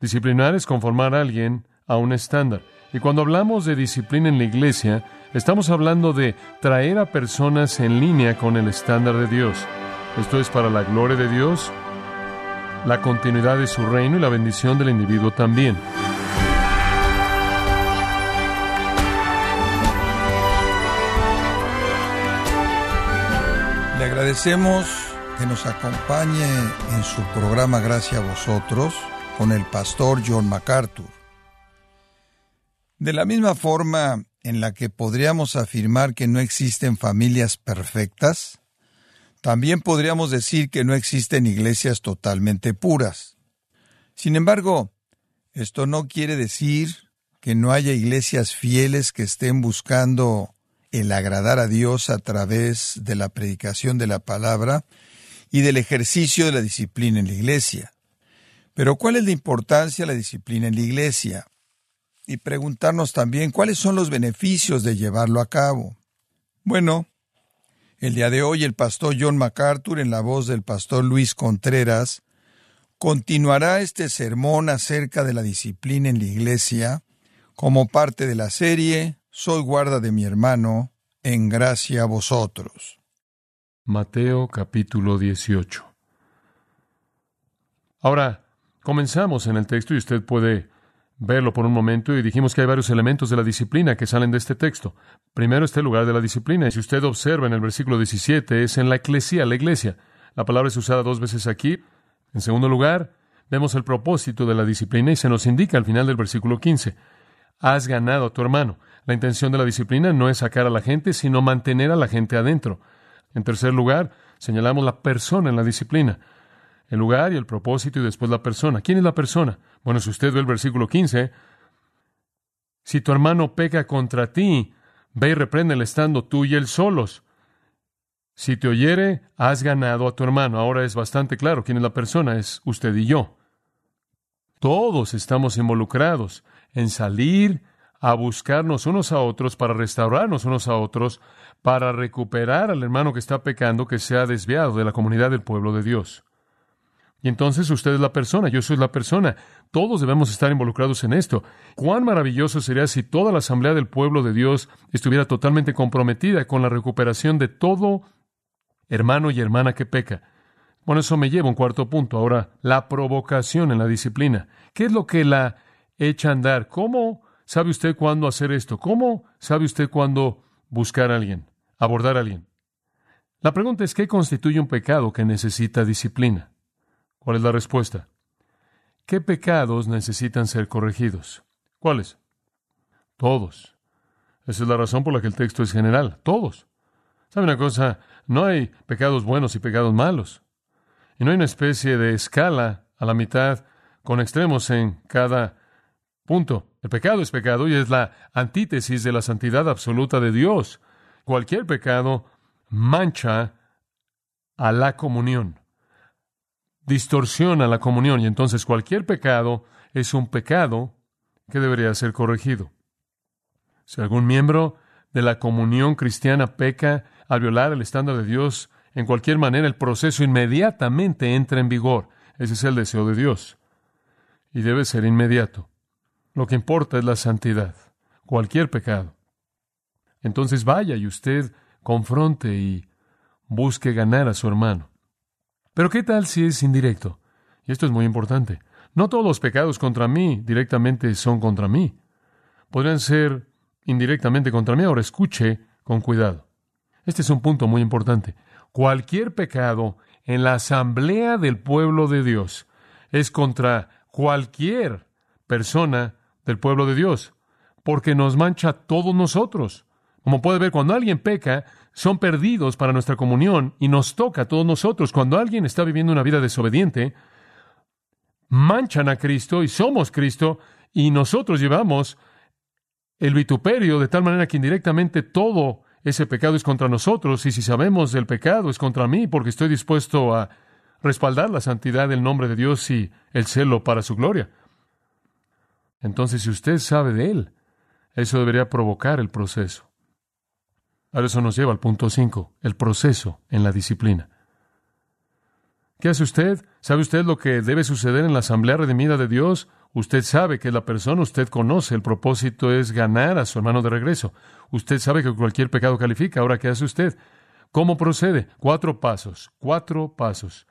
Disciplinar es conformar a alguien a un estándar. Y cuando hablamos de disciplina en la iglesia, estamos hablando de traer a personas en línea con el estándar de Dios. Esto es para la gloria de Dios, la continuidad de su reino y la bendición del individuo también. Le agradecemos que nos acompañe en su programa Gracias a vosotros con el pastor John MacArthur. De la misma forma en la que podríamos afirmar que no existen familias perfectas, también podríamos decir que no existen iglesias totalmente puras. Sin embargo, esto no quiere decir que no haya iglesias fieles que estén buscando el agradar a Dios a través de la predicación de la palabra y del ejercicio de la disciplina en la iglesia. Pero ¿cuál es la importancia de la disciplina en la iglesia? Y preguntarnos también cuáles son los beneficios de llevarlo a cabo. Bueno, el día de hoy el pastor John MacArthur, en la voz del pastor Luis Contreras, continuará este sermón acerca de la disciplina en la iglesia como parte de la serie Soy guarda de mi hermano, en gracia a vosotros. Mateo capítulo 18. Ahora, Comenzamos en el texto y usted puede verlo por un momento y dijimos que hay varios elementos de la disciplina que salen de este texto. Primero está el lugar de la disciplina y si usted observa en el versículo 17 es en la eclesia, la iglesia. La palabra es usada dos veces aquí. En segundo lugar, vemos el propósito de la disciplina y se nos indica al final del versículo 15. Has ganado a tu hermano. La intención de la disciplina no es sacar a la gente, sino mantener a la gente adentro. En tercer lugar, señalamos la persona en la disciplina el lugar y el propósito y después la persona. ¿Quién es la persona? Bueno, si usted ve el versículo 15, si tu hermano peca contra ti, ve y repréndele estando tú y él solos. Si te oyere, has ganado a tu hermano. Ahora es bastante claro quién es la persona, es usted y yo. Todos estamos involucrados en salir a buscarnos unos a otros para restaurarnos unos a otros, para recuperar al hermano que está pecando, que se ha desviado de la comunidad del pueblo de Dios. Y entonces usted es la persona, yo soy la persona. Todos debemos estar involucrados en esto. Cuán maravilloso sería si toda la asamblea del pueblo de Dios estuviera totalmente comprometida con la recuperación de todo hermano y hermana que peca. Bueno, eso me lleva a un cuarto punto. Ahora, la provocación en la disciplina. ¿Qué es lo que la echa a andar? ¿Cómo sabe usted cuándo hacer esto? ¿Cómo sabe usted cuándo buscar a alguien, abordar a alguien? La pregunta es, ¿qué constituye un pecado que necesita disciplina? ¿Cuál es la respuesta? ¿Qué pecados necesitan ser corregidos? ¿Cuáles? Todos. Esa es la razón por la que el texto es general. Todos. ¿Sabe una cosa? No hay pecados buenos y pecados malos. Y no hay una especie de escala a la mitad con extremos en cada punto. El pecado es pecado y es la antítesis de la santidad absoluta de Dios. Cualquier pecado mancha a la comunión distorsiona la comunión y entonces cualquier pecado es un pecado que debería ser corregido. Si algún miembro de la comunión cristiana peca al violar el estándar de Dios, en cualquier manera el proceso inmediatamente entra en vigor. Ese es el deseo de Dios. Y debe ser inmediato. Lo que importa es la santidad. Cualquier pecado. Entonces vaya y usted confronte y busque ganar a su hermano. Pero ¿qué tal si es indirecto? Y esto es muy importante. No todos los pecados contra mí directamente son contra mí. Podrían ser indirectamente contra mí. Ahora escuche con cuidado. Este es un punto muy importante. Cualquier pecado en la asamblea del pueblo de Dios es contra cualquier persona del pueblo de Dios, porque nos mancha a todos nosotros. Como puede ver, cuando alguien peca, son perdidos para nuestra comunión y nos toca a todos nosotros. Cuando alguien está viviendo una vida desobediente, manchan a Cristo y somos Cristo y nosotros llevamos el vituperio de tal manera que indirectamente todo ese pecado es contra nosotros y si sabemos del pecado es contra mí porque estoy dispuesto a respaldar la santidad del nombre de Dios y el celo para su gloria. Entonces, si usted sabe de él, eso debería provocar el proceso. Ahora eso nos lleva al punto 5, el proceso en la disciplina. ¿Qué hace usted? ¿Sabe usted lo que debe suceder en la asamblea redimida de Dios? Usted sabe que la persona, usted conoce, el propósito es ganar a su hermano de regreso. Usted sabe que cualquier pecado califica. Ahora, ¿qué hace usted? ¿Cómo procede? Cuatro pasos, cuatro pasos,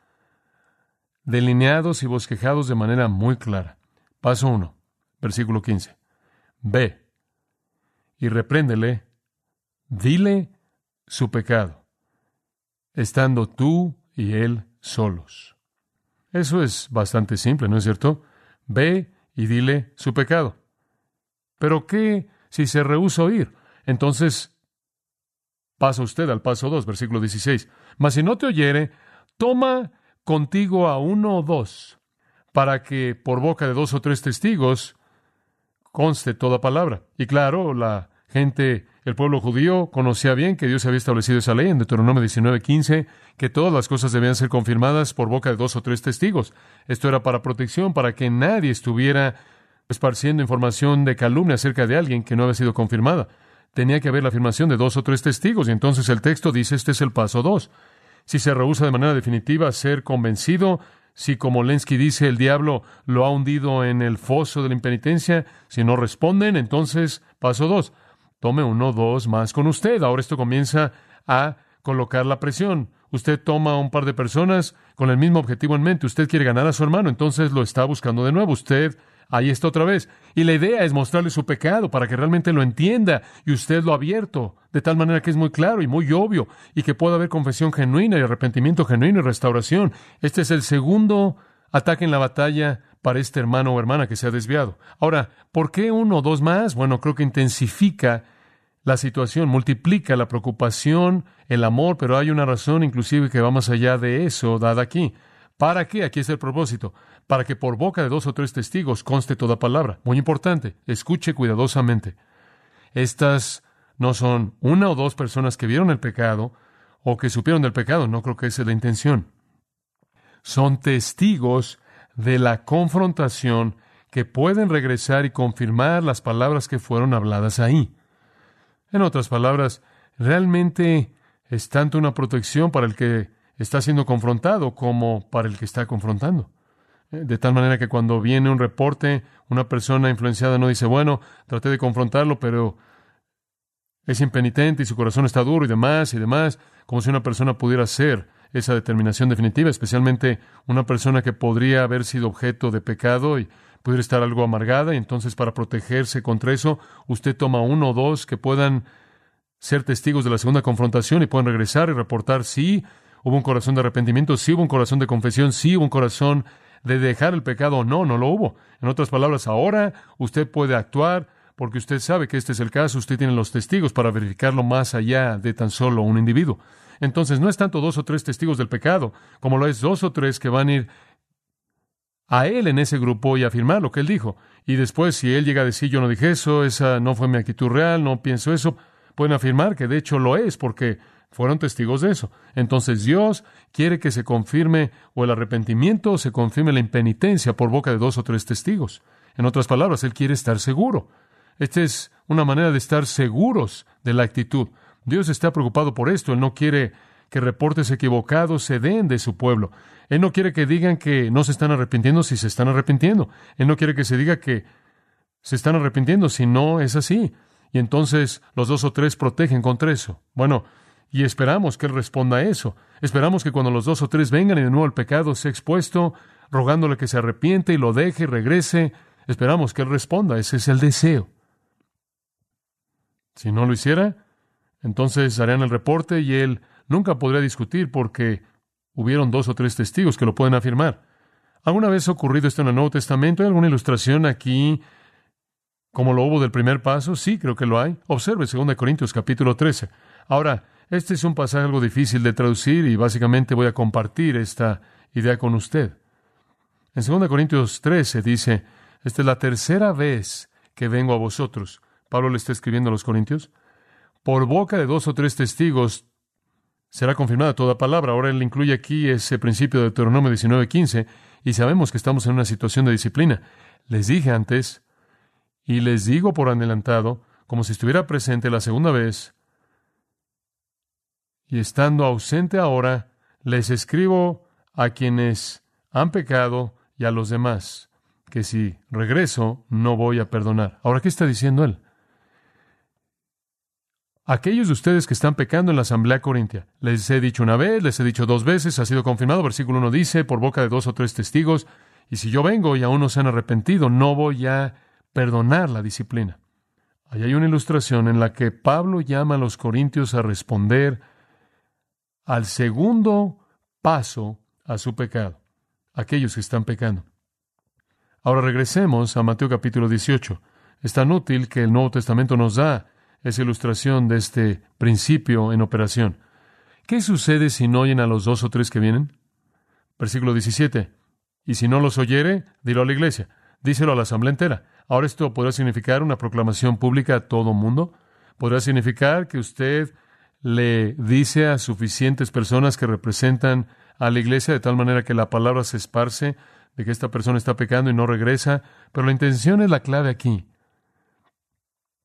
delineados y bosquejados de manera muy clara. Paso uno, versículo 15. Ve y repréndele, dile su pecado, estando tú y él solos. Eso es bastante simple, ¿no es cierto? Ve y dile su pecado. Pero ¿qué si se rehúsa oír? Entonces, pasa usted al paso 2, versículo 16. Mas si no te oyere, toma contigo a uno o dos, para que por boca de dos o tres testigos conste toda palabra. Y claro, la gente, el pueblo judío conocía bien que Dios había establecido esa ley en Deuteronomio 19:15, que todas las cosas debían ser confirmadas por boca de dos o tres testigos. Esto era para protección, para que nadie estuviera esparciendo información de calumnia acerca de alguien que no había sido confirmada. Tenía que haber la afirmación de dos o tres testigos, y entonces el texto dice, este es el paso dos. Si se rehúsa de manera definitiva a ser convencido, si, como Lenski dice, el diablo lo ha hundido en el foso de la impenitencia, si no responden, entonces, paso dos, tome uno dos más con usted. Ahora esto comienza a colocar la presión. Usted toma a un par de personas con el mismo objetivo en mente. Usted quiere ganar a su hermano, entonces lo está buscando de nuevo. Usted ahí está otra vez. Y la idea es mostrarle su pecado para que realmente lo entienda y usted lo ha abierto, de tal manera que es muy claro y muy obvio y que pueda haber confesión genuina y arrepentimiento genuino y restauración. Este es el segundo ataque en la batalla para este hermano o hermana que se ha desviado. Ahora, ¿por qué uno o dos más? Bueno, creo que intensifica la situación, multiplica la preocupación, el amor, pero hay una razón inclusive que va más allá de eso, dada aquí. ¿Para qué? Aquí es el propósito. Para que por boca de dos o tres testigos conste toda palabra. Muy importante. Escuche cuidadosamente. Estas no son una o dos personas que vieron el pecado o que supieron del pecado. No creo que esa es la intención. Son testigos de la confrontación que pueden regresar y confirmar las palabras que fueron habladas ahí. En otras palabras, realmente es tanto una protección para el que está siendo confrontado como para el que está confrontando. Eh, de tal manera que cuando viene un reporte, una persona influenciada no dice, bueno, traté de confrontarlo, pero es impenitente y su corazón está duro y demás y demás, como si una persona pudiera hacer esa determinación definitiva, especialmente una persona que podría haber sido objeto de pecado y pudiera estar algo amargada, y entonces para protegerse contra eso, usted toma uno o dos que puedan ser testigos de la segunda confrontación y puedan regresar y reportar si hubo un corazón de arrepentimiento, si hubo un corazón de confesión, si hubo un corazón de dejar el pecado no, no lo hubo. En otras palabras, ahora usted puede actuar porque usted sabe que este es el caso, usted tiene los testigos para verificarlo más allá de tan solo un individuo. Entonces no es tanto dos o tres testigos del pecado, como lo es dos o tres que van a ir a él en ese grupo y afirmar lo que él dijo. Y después, si él llega a decir yo no dije eso, esa no fue mi actitud real, no pienso eso, pueden afirmar que de hecho lo es, porque fueron testigos de eso. Entonces Dios quiere que se confirme o el arrepentimiento o se confirme la impenitencia por boca de dos o tres testigos. En otras palabras, Él quiere estar seguro. Esta es una manera de estar seguros de la actitud. Dios está preocupado por esto. Él no quiere que reportes equivocados se den de su pueblo. Él no quiere que digan que no se están arrepintiendo si se están arrepintiendo. Él no quiere que se diga que se están arrepintiendo si no es así. Y entonces los dos o tres protegen contra eso. Bueno, y esperamos que Él responda a eso. Esperamos que cuando los dos o tres vengan y de nuevo el pecado sea expuesto, rogándole que se arrepiente y lo deje y regrese, esperamos que Él responda. Ese es el deseo. Si no lo hiciera, entonces harían el reporte y Él nunca podría discutir porque hubieron dos o tres testigos que lo pueden afirmar. ¿Alguna vez ha ocurrido esto en el Nuevo Testamento? ¿Hay alguna ilustración aquí como lo hubo del primer paso? Sí, creo que lo hay. Observe 2 Corintios capítulo 13. Ahora, este es un pasaje algo difícil de traducir y básicamente voy a compartir esta idea con usted. En 2 Corintios 13 dice, esta es la tercera vez que vengo a vosotros. Pablo le está escribiendo a los Corintios. Por boca de dos o tres testigos será confirmada toda palabra. Ahora él incluye aquí ese principio de Deuteronomio 19:15 y sabemos que estamos en una situación de disciplina. Les dije antes y les digo por adelantado, como si estuviera presente la segunda vez, y estando ausente ahora, les escribo a quienes han pecado y a los demás. que si regreso no voy a perdonar. Ahora, ¿qué está diciendo él? Aquellos de ustedes que están pecando en la asamblea corintia, les he dicho una vez, les he dicho dos veces, ha sido confirmado, versículo 1 dice, por boca de dos o tres testigos, y si yo vengo y aún no se han arrepentido, no voy a perdonar la disciplina. Ahí hay una ilustración en la que Pablo llama a los corintios a responder al segundo paso a su pecado, aquellos que están pecando. Ahora regresemos a Mateo capítulo 18. Es tan útil que el Nuevo Testamento nos da esa ilustración de este principio en operación. ¿Qué sucede si no oyen a los dos o tres que vienen? Versículo 17. Y si no los oyere, dilo a la iglesia, díselo a la asamblea entera. Ahora esto podrá significar una proclamación pública a todo mundo. Podrá significar que usted le dice a suficientes personas que representan a la iglesia de tal manera que la palabra se esparce de que esta persona está pecando y no regresa. Pero la intención es la clave aquí.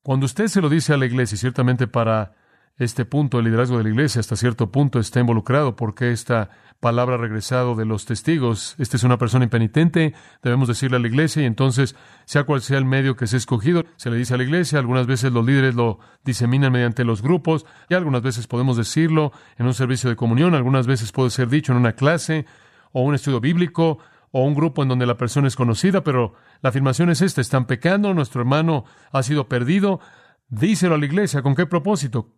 Cuando usted se lo dice a la iglesia, y ciertamente para este punto el liderazgo de la iglesia hasta cierto punto está involucrado porque esta palabra regresado de los testigos, esta es una persona impenitente, debemos decirle a la iglesia y entonces, sea cual sea el medio que se ha escogido, se le dice a la iglesia, algunas veces los líderes lo diseminan mediante los grupos y algunas veces podemos decirlo en un servicio de comunión, algunas veces puede ser dicho en una clase o un estudio bíblico o un grupo en donde la persona es conocida, pero la afirmación es esta, están pecando, nuestro hermano ha sido perdido, díselo a la iglesia, ¿con qué propósito?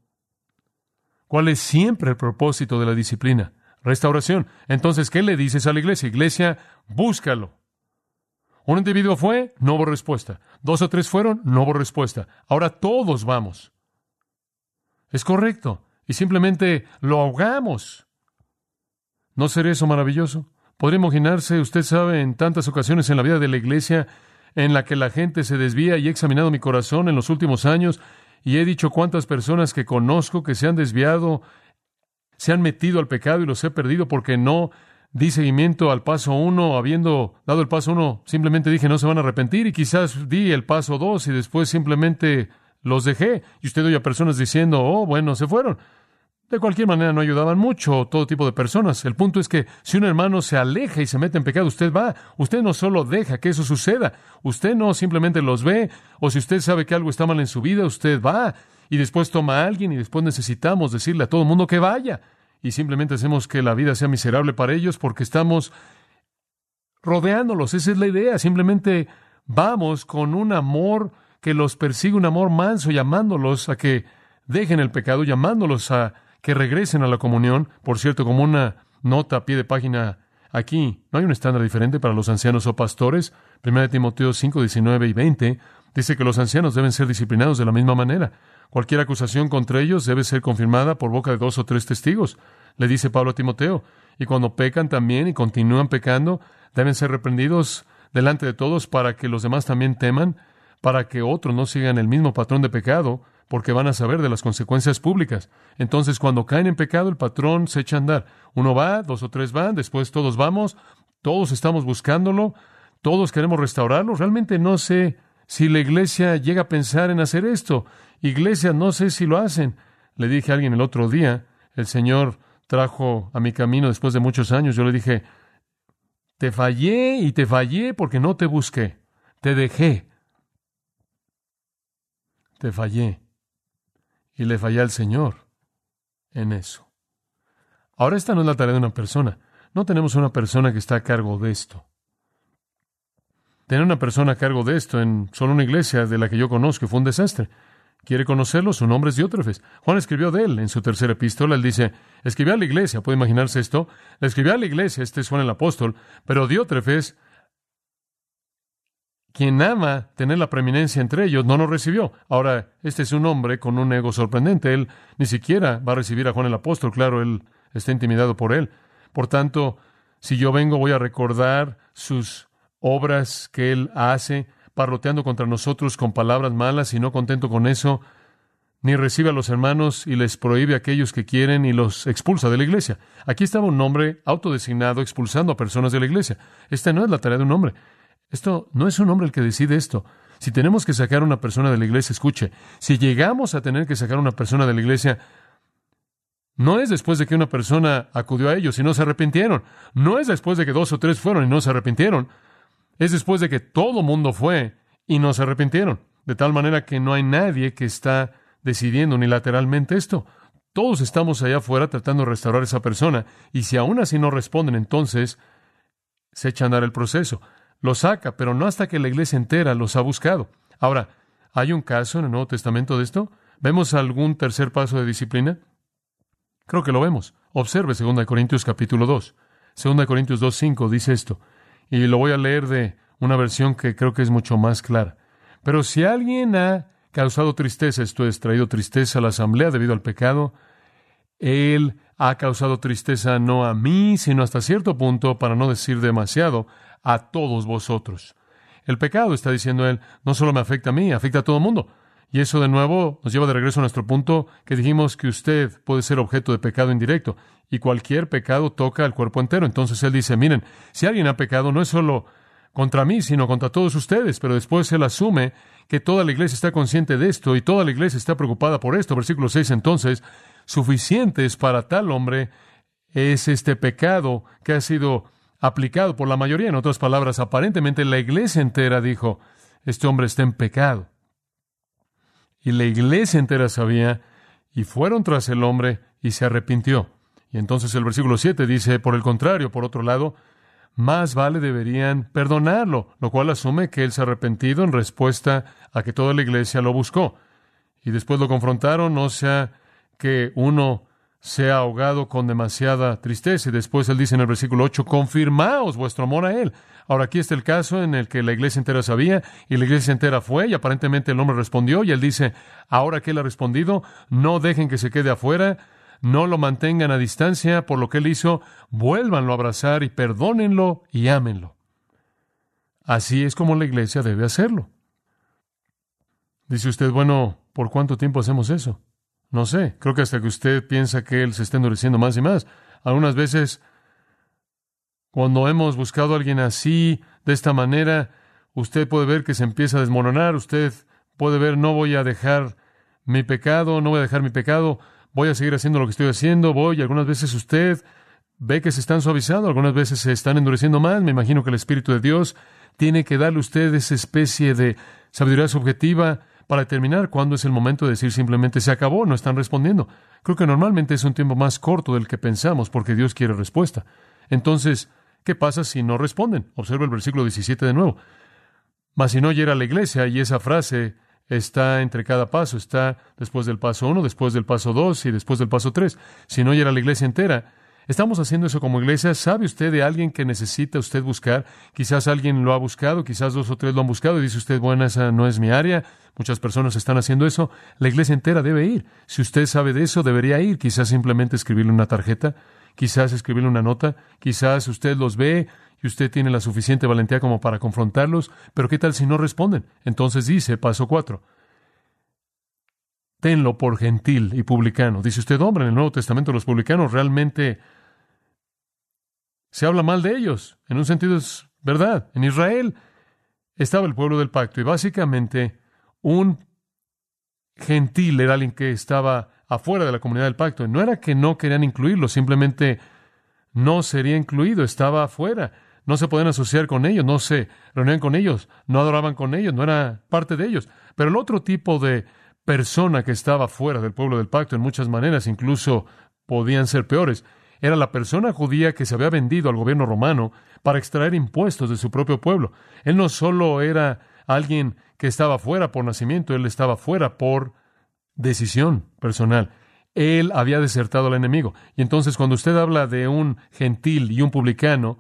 ¿Cuál es siempre el propósito de la disciplina? Restauración. Entonces, ¿qué le dices a la iglesia? Iglesia, búscalo. Un individuo fue, no hubo respuesta. Dos o tres fueron, no hubo respuesta. Ahora todos vamos. Es correcto. Y simplemente lo ahogamos. ¿No será eso maravilloso? Podría imaginarse, usted sabe, en tantas ocasiones en la vida de la iglesia en la que la gente se desvía y he examinado mi corazón en los últimos años y he dicho cuántas personas que conozco que se han desviado, se han metido al pecado y los he perdido porque no di seguimiento al paso uno, habiendo dado el paso uno, simplemente dije no se van a arrepentir y quizás di el paso dos y después simplemente los dejé. Y usted oye a personas diciendo, oh, bueno, se fueron. De cualquier manera no ayudaban mucho todo tipo de personas. El punto es que si un hermano se aleja y se mete en pecado, usted va. Usted no solo deja que eso suceda, usted no simplemente los ve, o si usted sabe que algo está mal en su vida, usted va y después toma a alguien y después necesitamos decirle a todo el mundo que vaya. Y simplemente hacemos que la vida sea miserable para ellos porque estamos rodeándolos. Esa es la idea. Simplemente vamos con un amor que los persigue, un amor manso, llamándolos a que dejen el pecado, llamándolos a que regresen a la comunión. Por cierto, como una nota a pie de página aquí, no hay un estándar diferente para los ancianos o pastores. 1 Timoteo 5, 19 y 20 dice que los ancianos deben ser disciplinados de la misma manera. Cualquier acusación contra ellos debe ser confirmada por boca de dos o tres testigos, le dice Pablo a Timoteo. Y cuando pecan también y continúan pecando, deben ser reprendidos delante de todos para que los demás también teman, para que otros no sigan el mismo patrón de pecado porque van a saber de las consecuencias públicas. Entonces, cuando caen en pecado, el patrón se echa a andar. Uno va, dos o tres van, después todos vamos, todos estamos buscándolo, todos queremos restaurarlo. Realmente no sé si la iglesia llega a pensar en hacer esto. Iglesia, no sé si lo hacen. Le dije a alguien el otro día, el Señor trajo a mi camino después de muchos años, yo le dije, te fallé y te fallé porque no te busqué, te dejé, te fallé y le falla al Señor en eso. Ahora esta no es la tarea de una persona. No tenemos una persona que está a cargo de esto. Tener una persona a cargo de esto en solo una iglesia de la que yo conozco fue un desastre. ¿Quiere conocerlo? Su nombre es Diótrefes. Juan escribió de él en su tercera epístola. Él dice, escribió a la iglesia, ¿puede imaginarse esto? Le escribió a la iglesia, este es Juan el apóstol, pero Diótrefes quien ama tener la preeminencia entre ellos, no nos recibió. Ahora, este es un hombre con un ego sorprendente. Él ni siquiera va a recibir a Juan el apóstol. Claro, él está intimidado por él. Por tanto, si yo vengo, voy a recordar sus obras que él hace, parloteando contra nosotros con palabras malas y no contento con eso, ni recibe a los hermanos y les prohíbe a aquellos que quieren y los expulsa de la iglesia. Aquí estaba un hombre autodesignado expulsando a personas de la iglesia. Esta no es la tarea de un hombre. Esto no es un hombre el que decide esto. Si tenemos que sacar a una persona de la iglesia, escuche, si llegamos a tener que sacar a una persona de la iglesia, no es después de que una persona acudió a ellos y no se arrepintieron. No es después de que dos o tres fueron y no se arrepintieron. Es después de que todo mundo fue y no se arrepintieron. De tal manera que no hay nadie que está decidiendo unilateralmente esto. Todos estamos allá afuera tratando de restaurar a esa persona y si aún así no responden, entonces se echa a andar el proceso. Lo saca, pero no hasta que la iglesia entera los ha buscado. Ahora, ¿hay un caso en el Nuevo Testamento de esto? ¿Vemos algún tercer paso de disciplina? Creo que lo vemos. Observe 2 Corintios capítulo 2. 2 Corintios 2.5 dice esto, y lo voy a leer de una versión que creo que es mucho más clara. Pero si alguien ha causado tristeza, esto es, traído tristeza a la asamblea debido al pecado, él ha causado tristeza no a mí, sino hasta cierto punto, para no decir demasiado, a todos vosotros. El pecado, está diciendo él, no solo me afecta a mí, afecta a todo el mundo. Y eso de nuevo nos lleva de regreso a nuestro punto que dijimos que usted puede ser objeto de pecado indirecto y cualquier pecado toca al cuerpo entero. Entonces él dice, miren, si alguien ha pecado no es solo contra mí, sino contra todos ustedes, pero después él asume que toda la iglesia está consciente de esto y toda la iglesia está preocupada por esto. Versículo 6 entonces, suficientes para tal hombre es este pecado que ha sido aplicado por la mayoría. En otras palabras, aparentemente la iglesia entera dijo, este hombre está en pecado. Y la iglesia entera sabía y fueron tras el hombre y se arrepintió. Y entonces el versículo 7 dice, por el contrario, por otro lado, más vale deberían perdonarlo, lo cual asume que él se ha arrepentido en respuesta a que toda la iglesia lo buscó. Y después lo confrontaron, no sea que uno sea ahogado con demasiada tristeza. Y después él dice en el versículo 8, confirmaos vuestro amor a él. Ahora aquí está el caso en el que la iglesia entera sabía y la iglesia entera fue y aparentemente el hombre respondió y él dice, ahora que él ha respondido, no dejen que se quede afuera, no lo mantengan a distancia por lo que él hizo, vuélvanlo a abrazar y perdónenlo y ámenlo. Así es como la iglesia debe hacerlo. Dice usted, bueno, ¿por cuánto tiempo hacemos eso? No sé, creo que hasta que usted piensa que él se está endureciendo más y más. Algunas veces, cuando hemos buscado a alguien así, de esta manera, usted puede ver que se empieza a desmoronar, usted puede ver, no voy a dejar mi pecado, no voy a dejar mi pecado, voy a seguir haciendo lo que estoy haciendo, voy, algunas veces usted ve que se están suavizando, algunas veces se están endureciendo más, me imagino que el Espíritu de Dios tiene que darle a usted esa especie de sabiduría subjetiva para determinar cuándo es el momento de decir simplemente se acabó, no están respondiendo. Creo que normalmente es un tiempo más corto del que pensamos porque Dios quiere respuesta. Entonces, ¿qué pasa si no responden? Observa el versículo 17 de nuevo. Mas si no llega a la iglesia y esa frase está entre cada paso, está después del paso uno, después del paso dos y después del paso tres. Si no llega la iglesia entera, estamos haciendo eso como iglesia. ¿Sabe usted de alguien que necesita usted buscar? Quizás alguien lo ha buscado, quizás dos o tres lo han buscado y dice usted, bueno, esa no es mi área. Muchas personas están haciendo eso. La iglesia entera debe ir. Si usted sabe de eso, debería ir. Quizás simplemente escribirle una tarjeta, quizás escribirle una nota, quizás usted los ve y usted tiene la suficiente valentía como para confrontarlos, pero ¿qué tal si no responden? Entonces dice, paso cuatro, tenlo por gentil y publicano. Dice usted, hombre, en el Nuevo Testamento los publicanos realmente se habla mal de ellos. En un sentido es verdad. En Israel estaba el pueblo del pacto y básicamente un gentil era alguien que estaba afuera de la comunidad del pacto. No era que no querían incluirlo, simplemente no sería incluido, estaba afuera no se podían asociar con ellos, no se reunían con ellos, no adoraban con ellos, no era parte de ellos. Pero el otro tipo de persona que estaba fuera del pueblo del pacto, en muchas maneras incluso podían ser peores, era la persona judía que se había vendido al gobierno romano para extraer impuestos de su propio pueblo. Él no solo era alguien que estaba fuera por nacimiento, él estaba fuera por decisión personal. Él había desertado al enemigo. Y entonces cuando usted habla de un gentil y un publicano,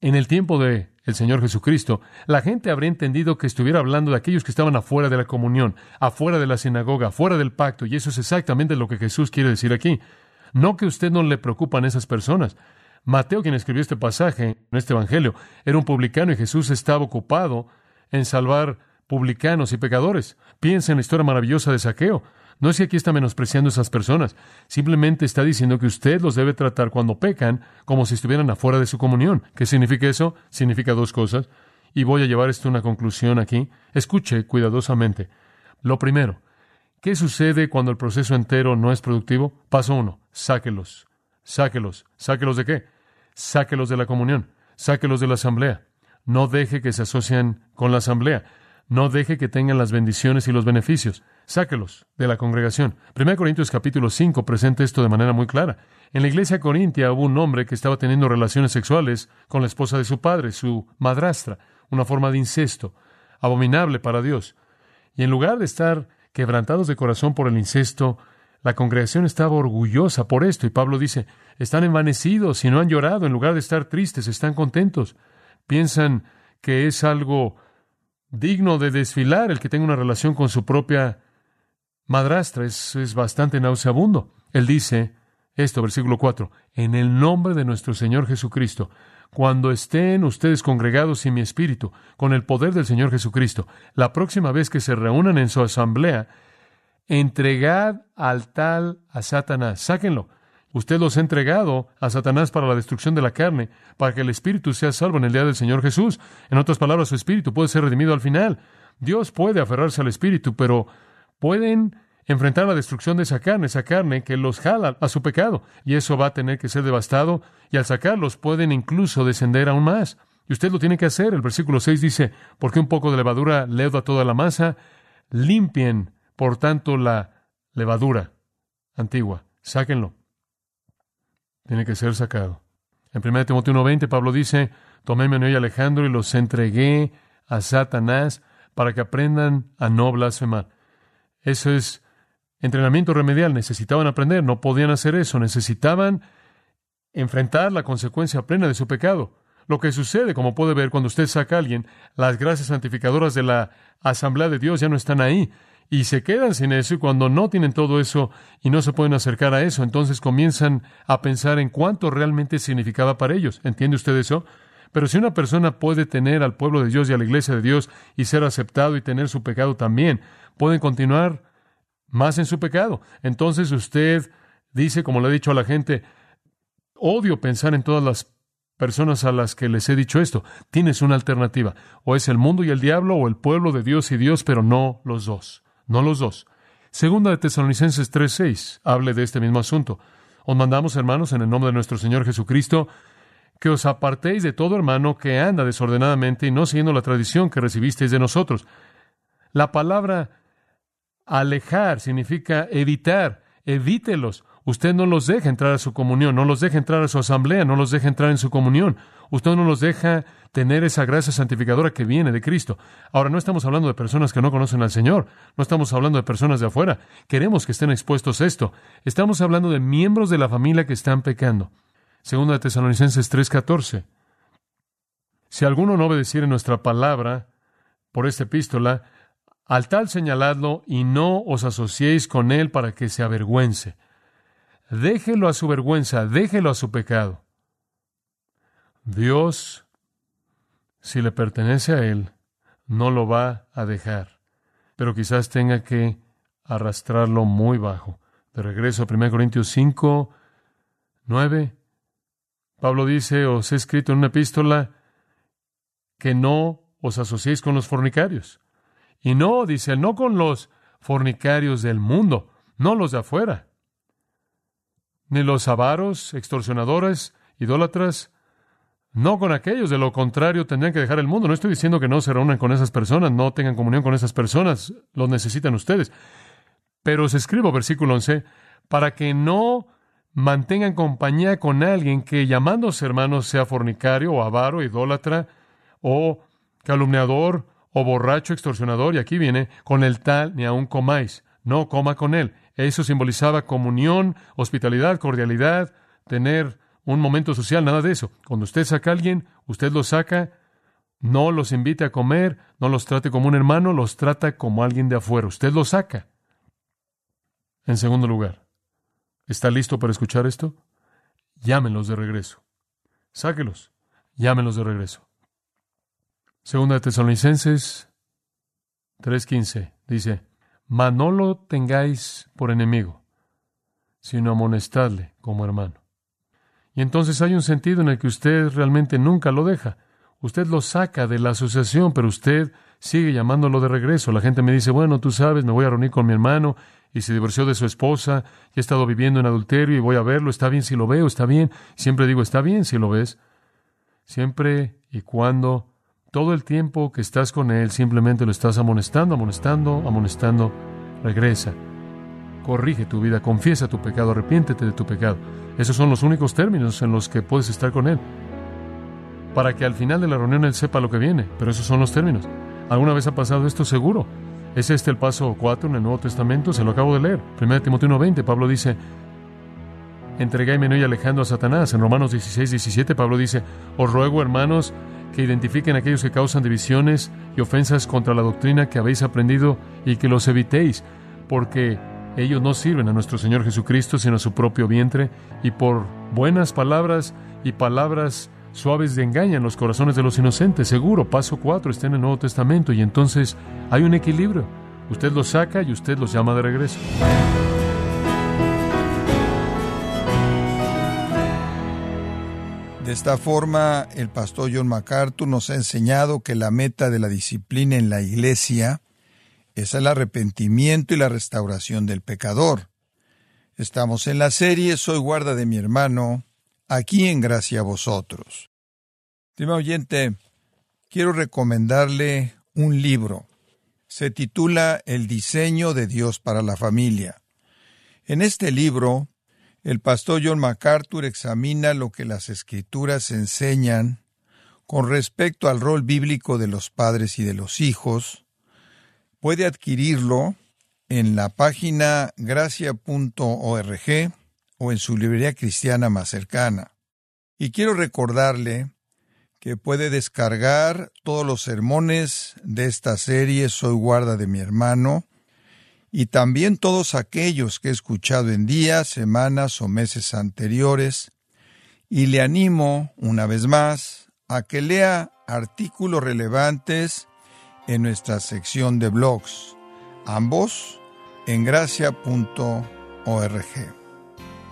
en el tiempo de el Señor Jesucristo, la gente habría entendido que estuviera hablando de aquellos que estaban afuera de la comunión, afuera de la sinagoga, afuera del pacto, y eso es exactamente lo que Jesús quiere decir aquí. No que usted no le preocupan esas personas. Mateo, quien escribió este pasaje en este Evangelio, era un publicano y Jesús estaba ocupado en salvar publicanos y pecadores. Piensa en la historia maravillosa de Saqueo. No es que aquí está menospreciando a esas personas, simplemente está diciendo que usted los debe tratar cuando pecan como si estuvieran afuera de su comunión. ¿Qué significa eso? Significa dos cosas. Y voy a llevar esto a una conclusión aquí. Escuche cuidadosamente. Lo primero, ¿qué sucede cuando el proceso entero no es productivo? Paso uno, sáquelos. Sáquelos. ¿Sáquelos de qué? Sáquelos de la comunión. Sáquelos de la asamblea. No deje que se asocien con la asamblea. No deje que tengan las bendiciones y los beneficios. Sáquelos de la congregación. 1 Corintios capítulo 5 presenta esto de manera muy clara. En la iglesia corintia hubo un hombre que estaba teniendo relaciones sexuales con la esposa de su padre, su madrastra, una forma de incesto, abominable para Dios. Y en lugar de estar quebrantados de corazón por el incesto, la congregación estaba orgullosa por esto y Pablo dice, están envanecidos y no han llorado, en lugar de estar tristes, están contentos. Piensan que es algo digno de desfilar el que tenga una relación con su propia madrastra. Es, es bastante nauseabundo. Él dice esto, versículo 4, en el nombre de nuestro Señor Jesucristo, cuando estén ustedes congregados y mi espíritu, con el poder del Señor Jesucristo, la próxima vez que se reúnan en su asamblea, entregad al tal a Satanás. Sáquenlo. Usted los ha entregado a Satanás para la destrucción de la carne, para que el espíritu sea salvo en el día del Señor Jesús. En otras palabras, su espíritu puede ser redimido al final. Dios puede aferrarse al espíritu, pero pueden enfrentar la destrucción de esa carne, esa carne que los jala a su pecado, y eso va a tener que ser devastado, y al sacarlos pueden incluso descender aún más. Y usted lo tiene que hacer. El versículo 6 dice, porque un poco de levadura leuda toda la masa, limpien, por tanto, la levadura antigua. Sáquenlo tiene que ser sacado. En 1 Timoteo 1.20 Pablo dice, tomé a y Alejandro y los entregué a Satanás para que aprendan a no blasfemar. Eso es entrenamiento remedial. Necesitaban aprender, no podían hacer eso. Necesitaban enfrentar la consecuencia plena de su pecado. Lo que sucede, como puede ver, cuando usted saca a alguien, las gracias santificadoras de la asamblea de Dios ya no están ahí y se quedan sin eso y cuando no tienen todo eso y no se pueden acercar a eso, entonces comienzan a pensar en cuánto realmente significaba para ellos. ¿Entiende usted eso? Pero si una persona puede tener al pueblo de Dios y a la iglesia de Dios y ser aceptado y tener su pecado también, pueden continuar más en su pecado. Entonces usted dice, como le he dicho a la gente, odio pensar en todas las personas a las que les he dicho esto. Tienes una alternativa. O es el mundo y el diablo o el pueblo de Dios y Dios, pero no los dos no los dos. Segunda de Tesalonicenses 3:6 hable de este mismo asunto. Os mandamos, hermanos, en el nombre de nuestro Señor Jesucristo, que os apartéis de todo hermano que anda desordenadamente y no siguiendo la tradición que recibisteis de nosotros. La palabra alejar significa evitar, evítelos. Usted no los deja entrar a su comunión, no los deja entrar a su asamblea, no los deja entrar en su comunión. Usted no los deja tener esa gracia santificadora que viene de Cristo. Ahora, no estamos hablando de personas que no conocen al Señor, no estamos hablando de personas de afuera. Queremos que estén expuestos a esto. Estamos hablando de miembros de la familia que están pecando. Segunda de Tesalonicenses 3:14. Si alguno no obedeciere nuestra palabra por esta epístola, al tal señaladlo y no os asociéis con él para que se avergüence. Déjelo a su vergüenza, déjelo a su pecado. Dios, si le pertenece a Él, no lo va a dejar, pero quizás tenga que arrastrarlo muy bajo. De regreso a 1 Corintios 5, 9, Pablo dice, os he escrito en una epístola que no os asociéis con los fornicarios. Y no, dice, no con los fornicarios del mundo, no los de afuera, ni los avaros, extorsionadores, idólatras, no con aquellos, de lo contrario tendrían que dejar el mundo. No estoy diciendo que no se reúnan con esas personas, no tengan comunión con esas personas, los necesitan ustedes. Pero os escribo, versículo 11, para que no mantengan compañía con alguien que llamándose hermanos sea fornicario o avaro, idólatra o calumniador o borracho, extorsionador, y aquí viene, con el tal ni aun comáis, no coma con él. Eso simbolizaba comunión, hospitalidad, cordialidad, tener un momento social, nada de eso. Cuando usted saca a alguien, usted los saca, no los invite a comer, no los trate como un hermano, los trata como alguien de afuera. Usted los saca. En segundo lugar, ¿está listo para escuchar esto? Llámenlos de regreso. Sáquelos. Llámenlos de regreso. Segunda Tesalonicenses 3:15 dice, mas no lo tengáis por enemigo, sino amonestadle como hermano. Y entonces hay un sentido en el que usted realmente nunca lo deja. Usted lo saca de la asociación, pero usted sigue llamándolo de regreso. La gente me dice, bueno, tú sabes, me voy a reunir con mi hermano y se divorció de su esposa y ha estado viviendo en adulterio y voy a verlo. Está bien si lo veo, está bien. Siempre digo, está bien si lo ves. Siempre y cuando Todo el tiempo que estás con Él simplemente lo estás amonestando, amonestando, amonestando. Regresa. Corrige tu vida, confiesa tu pecado, arrepiéntete de tu pecado. Esos son los únicos términos en los que puedes estar con Él. Para que al final de la reunión Él sepa lo que viene. Pero esos son los términos. ¿Alguna vez ha pasado esto? Seguro. ¿Es este el paso 4 en el Nuevo Testamento? Se lo acabo de leer. 1 Timoteo 1.20, Pablo dice, entregáis no y alejando a Satanás. En Romanos 16, 17, Pablo dice, os ruego, hermanos, que identifiquen a aquellos que causan divisiones y ofensas contra la doctrina que habéis aprendido y que los evitéis, porque ellos no sirven a nuestro Señor Jesucristo, sino a su propio vientre, y por buenas palabras y palabras suaves de engañan los corazones de los inocentes. Seguro, paso 4 está en el Nuevo Testamento, y entonces hay un equilibrio. Usted los saca y usted los llama de regreso. De esta forma, el pastor John MacArthur nos ha enseñado que la meta de la disciplina en la iglesia es el arrepentimiento y la restauración del pecador. Estamos en la serie Soy guarda de mi hermano, aquí en gracia a vosotros. Estimado oyente, quiero recomendarle un libro. Se titula El diseño de Dios para la familia. En este libro, el pastor John MacArthur examina lo que las escrituras enseñan con respecto al rol bíblico de los padres y de los hijos. Puede adquirirlo en la página gracia.org o en su librería cristiana más cercana. Y quiero recordarle que puede descargar todos los sermones de esta serie Soy guarda de mi hermano y también todos aquellos que he escuchado en días, semanas o meses anteriores, y le animo, una vez más, a que lea artículos relevantes en nuestra sección de blogs, ambos en gracia.org.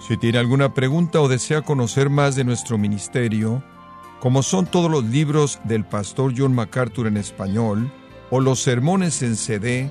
Si tiene alguna pregunta o desea conocer más de nuestro ministerio, como son todos los libros del pastor John MacArthur en español o los sermones en CD,